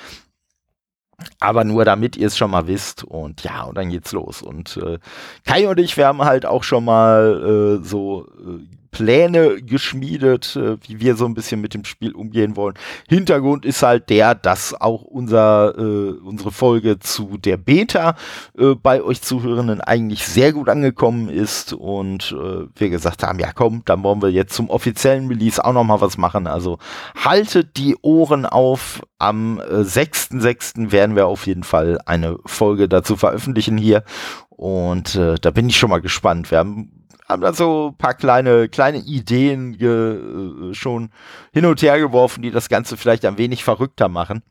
Aber nur damit ihr es schon mal wisst. Und ja, und dann geht's los. Und äh, Kai und ich, wir haben halt auch schon mal äh, so äh, Pläne geschmiedet, äh, wie wir so ein bisschen mit dem Spiel umgehen wollen. Hintergrund ist halt der, dass auch unser, äh, unsere Folge zu der Beta äh, bei euch Zuhörenden eigentlich sehr gut angekommen ist und äh, wir gesagt haben, ja komm, dann wollen wir jetzt zum offiziellen Release auch noch mal was machen. Also haltet die Ohren auf. Am äh, 6.6. werden wir auf jeden Fall eine Folge dazu veröffentlichen hier und äh, da bin ich schon mal gespannt. Wir haben haben da so ein paar kleine, kleine Ideen ge, äh, schon hin und her geworfen, die das Ganze vielleicht ein wenig verrückter machen.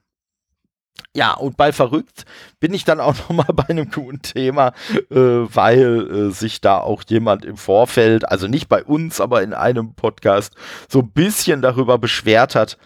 Ja, und bei verrückt bin ich dann auch nochmal bei einem guten Thema, äh, weil äh, sich da auch jemand im Vorfeld, also nicht bei uns, aber in einem Podcast, so ein bisschen darüber beschwert hat,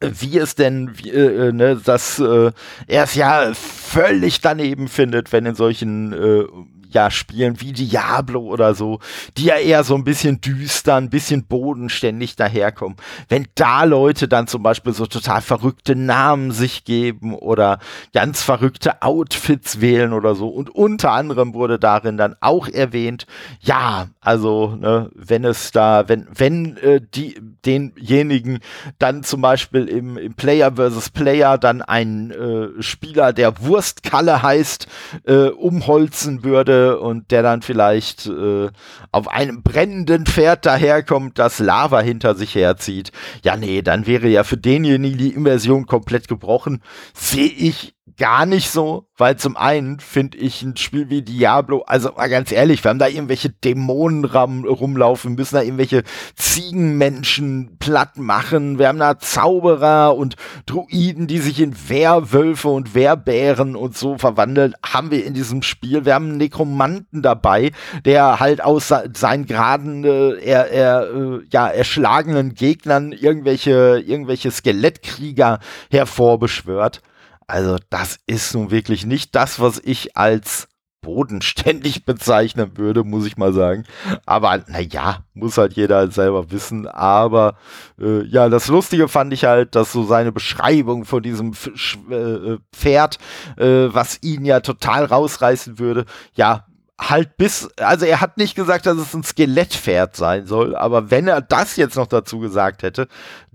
wie es denn, wie, äh, äh, ne, dass äh, er es ja völlig daneben findet, wenn in solchen äh, ja, Spielen wie Diablo oder so, die ja eher so ein bisschen düster, ein bisschen bodenständig daherkommen. Wenn da Leute dann zum Beispiel so total verrückte Namen sich geben oder ganz verrückte Outfits wählen oder so. Und unter anderem wurde darin dann auch erwähnt, ja, also, ne, wenn es da, wenn, wenn äh, die, denjenigen dann zum Beispiel im, im Player versus Player dann ein äh, Spieler, der Wurstkalle heißt, äh, umholzen würde, und der dann vielleicht äh, auf einem brennenden Pferd daherkommt, das Lava hinter sich herzieht. Ja, nee, dann wäre ja für denjenigen die Immersion komplett gebrochen. Sehe ich gar nicht so, weil zum einen finde ich ein Spiel wie Diablo, also mal ganz ehrlich, wir haben da irgendwelche Dämonen rumlaufen, müssen da irgendwelche Ziegenmenschen platt machen, wir haben da Zauberer und Druiden, die sich in Werwölfe und Werbären und so verwandeln, haben wir in diesem Spiel. Wir haben einen Nekromanten dabei, der halt aus seinen geraden, äh, er, er, äh, ja, erschlagenen Gegnern irgendwelche, irgendwelche Skelettkrieger hervorbeschwört. Also das ist nun wirklich nicht das, was ich als bodenständig bezeichnen würde, muss ich mal sagen. Aber naja, muss halt jeder halt selber wissen. Aber äh, ja, das Lustige fand ich halt, dass so seine Beschreibung von diesem F äh, Pferd, äh, was ihn ja total rausreißen würde, ja, halt bis, also er hat nicht gesagt, dass es ein Skelettpferd sein soll, aber wenn er das jetzt noch dazu gesagt hätte,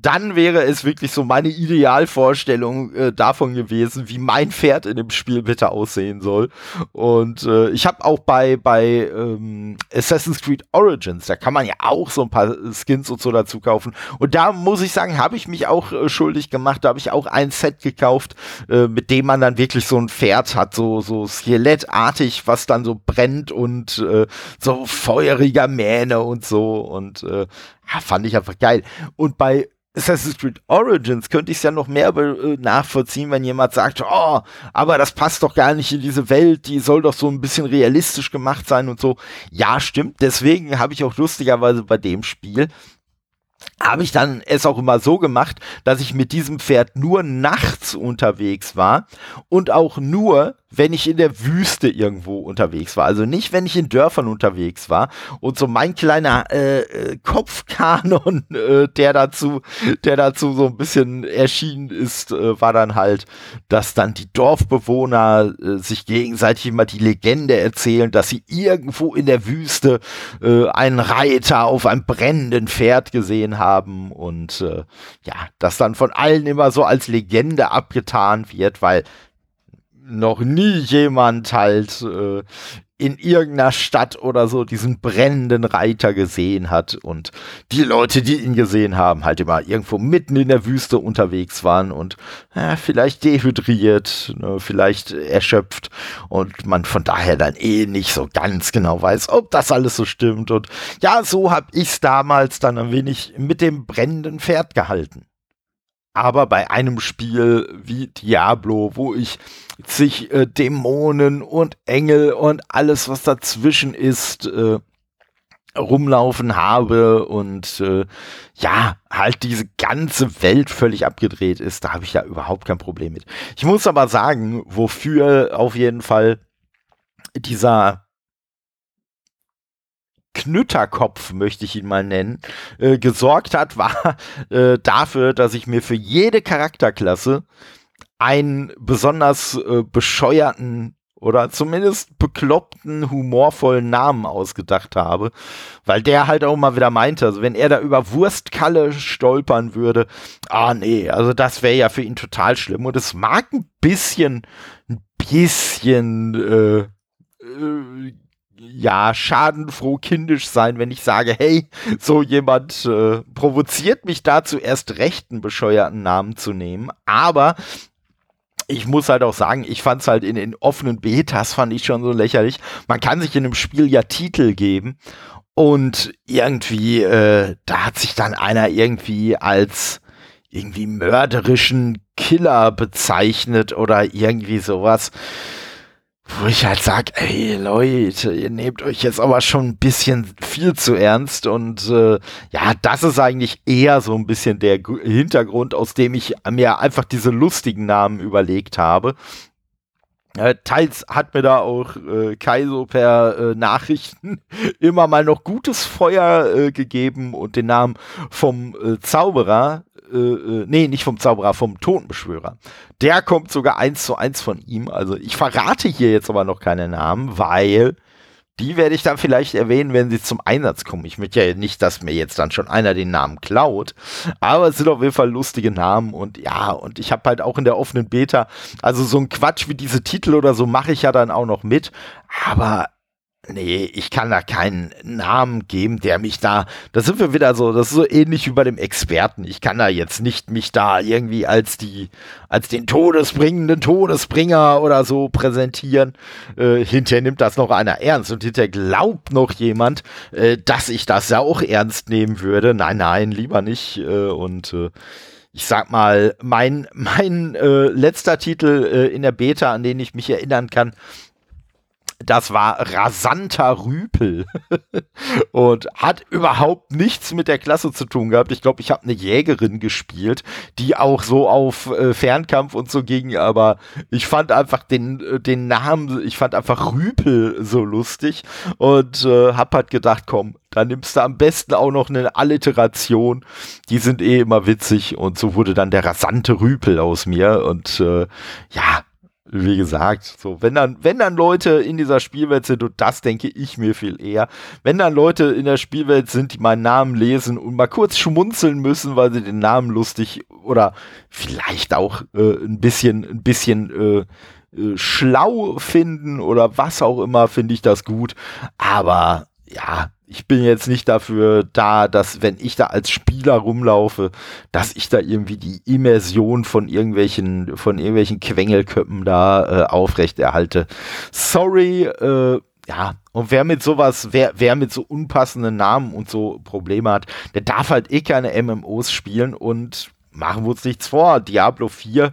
dann wäre es wirklich so meine Idealvorstellung äh, davon gewesen, wie mein Pferd in dem Spiel bitte aussehen soll. Und äh, ich habe auch bei, bei ähm, Assassin's Creed Origins, da kann man ja auch so ein paar Skins und so dazu kaufen. Und da muss ich sagen, habe ich mich auch äh, schuldig gemacht. Da habe ich auch ein Set gekauft, äh, mit dem man dann wirklich so ein Pferd hat, so, so skelettartig, was dann so brennt und äh, so feuriger Mähne und so. Und äh, ja, fand ich einfach geil. Und bei Assassin's Creed Origins könnte ich es ja noch mehr äh, nachvollziehen, wenn jemand sagt, oh, aber das passt doch gar nicht in diese Welt, die soll doch so ein bisschen realistisch gemacht sein und so. Ja, stimmt. Deswegen habe ich auch lustigerweise bei dem Spiel habe ich dann es auch immer so gemacht, dass ich mit diesem Pferd nur nachts unterwegs war und auch nur wenn ich in der Wüste irgendwo unterwegs war. Also nicht, wenn ich in Dörfern unterwegs war. Und so mein kleiner äh, äh, Kopfkanon, äh, der dazu, der dazu so ein bisschen erschienen ist, äh, war dann halt, dass dann die Dorfbewohner äh, sich gegenseitig immer die Legende erzählen, dass sie irgendwo in der Wüste äh, einen Reiter auf einem brennenden Pferd gesehen haben und äh, ja, das dann von allen immer so als Legende abgetan wird, weil noch nie jemand halt äh, in irgendeiner Stadt oder so diesen brennenden Reiter gesehen hat und die Leute, die ihn gesehen haben, halt immer irgendwo mitten in der Wüste unterwegs waren und ja, vielleicht dehydriert, ne, vielleicht erschöpft und man von daher dann eh nicht so ganz genau weiß, ob das alles so stimmt und ja, so hab ich's damals dann ein wenig mit dem brennenden Pferd gehalten. Aber bei einem Spiel wie Diablo, wo ich sich äh, Dämonen und Engel und alles, was dazwischen ist, äh, rumlaufen habe und äh, ja, halt diese ganze Welt völlig abgedreht ist, da habe ich ja überhaupt kein Problem mit. Ich muss aber sagen, wofür auf jeden Fall dieser Knütterkopf, möchte ich ihn mal nennen, äh, gesorgt hat, war äh, dafür, dass ich mir für jede Charakterklasse einen besonders äh, bescheuerten oder zumindest bekloppten, humorvollen Namen ausgedacht habe, weil der halt auch mal wieder meinte, also wenn er da über Wurstkalle stolpern würde, ah nee, also das wäre ja für ihn total schlimm. Und es mag ein bisschen, ein bisschen äh, äh, ja, schadenfroh kindisch sein, wenn ich sage, hey, so jemand äh, provoziert mich dazu, erst recht einen bescheuerten Namen zu nehmen. Aber ich muss halt auch sagen, ich fand es halt in den offenen Betas, fand ich schon so lächerlich. Man kann sich in einem Spiel ja Titel geben und irgendwie, äh, da hat sich dann einer irgendwie als irgendwie mörderischen Killer bezeichnet oder irgendwie sowas wo ich halt sage, ey Leute, ihr nehmt euch jetzt aber schon ein bisschen viel zu ernst und äh, ja, das ist eigentlich eher so ein bisschen der Hintergrund, aus dem ich mir einfach diese lustigen Namen überlegt habe. Teils hat mir da auch äh, Kaiso per äh, Nachrichten immer mal noch gutes Feuer äh, gegeben und den Namen vom äh, Zauberer, äh, äh, nee, nicht vom Zauberer, vom Totenbeschwörer. Der kommt sogar eins zu eins von ihm. Also ich verrate hier jetzt aber noch keine Namen, weil die werde ich dann vielleicht erwähnen, wenn sie zum Einsatz kommen. Ich möchte ja nicht, dass mir jetzt dann schon einer den Namen klaut, aber es sind auf jeden Fall lustige Namen und ja, und ich habe halt auch in der offenen Beta, also so ein Quatsch wie diese Titel oder so mache ich ja dann auch noch mit, aber Nee, ich kann da keinen Namen geben, der mich da. Da sind wir wieder so, das ist so ähnlich wie bei dem Experten. Ich kann da jetzt nicht mich da irgendwie als die, als den todesbringenden Todesbringer oder so präsentieren. Äh, hinterher nimmt das noch einer ernst und hinterher glaubt noch jemand, äh, dass ich das ja auch ernst nehmen würde. Nein, nein, lieber nicht. Äh, und äh, ich sag mal, mein, mein äh, letzter Titel äh, in der Beta, an den ich mich erinnern kann, das war rasanter Rüpel und hat überhaupt nichts mit der Klasse zu tun gehabt. Ich glaube, ich habe eine Jägerin gespielt, die auch so auf äh, Fernkampf und so ging, aber ich fand einfach den, äh, den Namen, ich fand einfach Rüpel so lustig und äh, hab halt gedacht, komm, dann nimmst du am besten auch noch eine Alliteration. Die sind eh immer witzig und so wurde dann der rasante Rüpel aus mir und äh, ja, wie gesagt, so, wenn dann, wenn dann Leute in dieser Spielwelt sind, und das denke ich mir viel eher, wenn dann Leute in der Spielwelt sind, die meinen Namen lesen und mal kurz schmunzeln müssen, weil sie den Namen lustig oder vielleicht auch äh, ein bisschen, ein bisschen äh, äh, schlau finden oder was auch immer, finde ich das gut. Aber ja, ich bin jetzt nicht dafür da, dass wenn ich da als Spieler rumlaufe, dass ich da irgendwie die Immersion von irgendwelchen, von irgendwelchen Quengelköppen da äh, aufrechterhalte. Sorry, äh, ja, und wer mit sowas, wer, wer mit so unpassenden Namen und so Probleme hat, der darf halt eh keine MMOs spielen und machen wir uns nichts vor. Diablo 4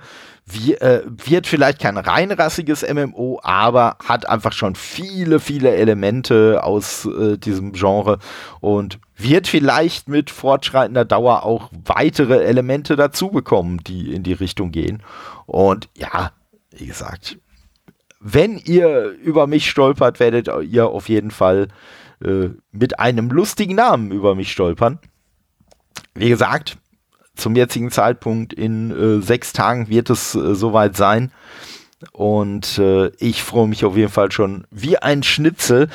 wie, äh, wird vielleicht kein reinrassiges MMO, aber hat einfach schon viele, viele Elemente aus äh, diesem Genre und wird vielleicht mit fortschreitender Dauer auch weitere Elemente dazu bekommen, die in die Richtung gehen. Und ja, wie gesagt, wenn ihr über mich stolpert, werdet ihr auf jeden Fall äh, mit einem lustigen Namen über mich stolpern. Wie gesagt, zum jetzigen Zeitpunkt in äh, sechs Tagen wird es äh, soweit sein. Und äh, ich freue mich auf jeden Fall schon wie ein Schnitzel.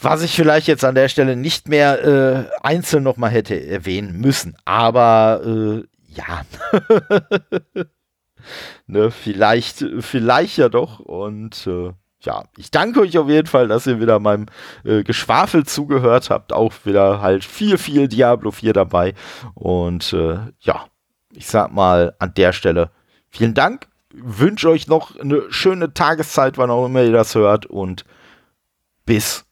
Was ich vielleicht jetzt an der Stelle nicht mehr äh, einzeln nochmal hätte erwähnen müssen. Aber äh, ja. ne, vielleicht, vielleicht ja doch. Und äh, ja, ich danke euch auf jeden Fall, dass ihr wieder meinem äh, Geschwafel zugehört habt. Auch wieder halt viel, viel Diablo 4 dabei. Und äh, ja, ich sag mal an der Stelle vielen Dank. Wünsche euch noch eine schöne Tageszeit, wann auch immer ihr das hört. Und bis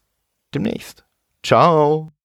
demnächst. Ciao.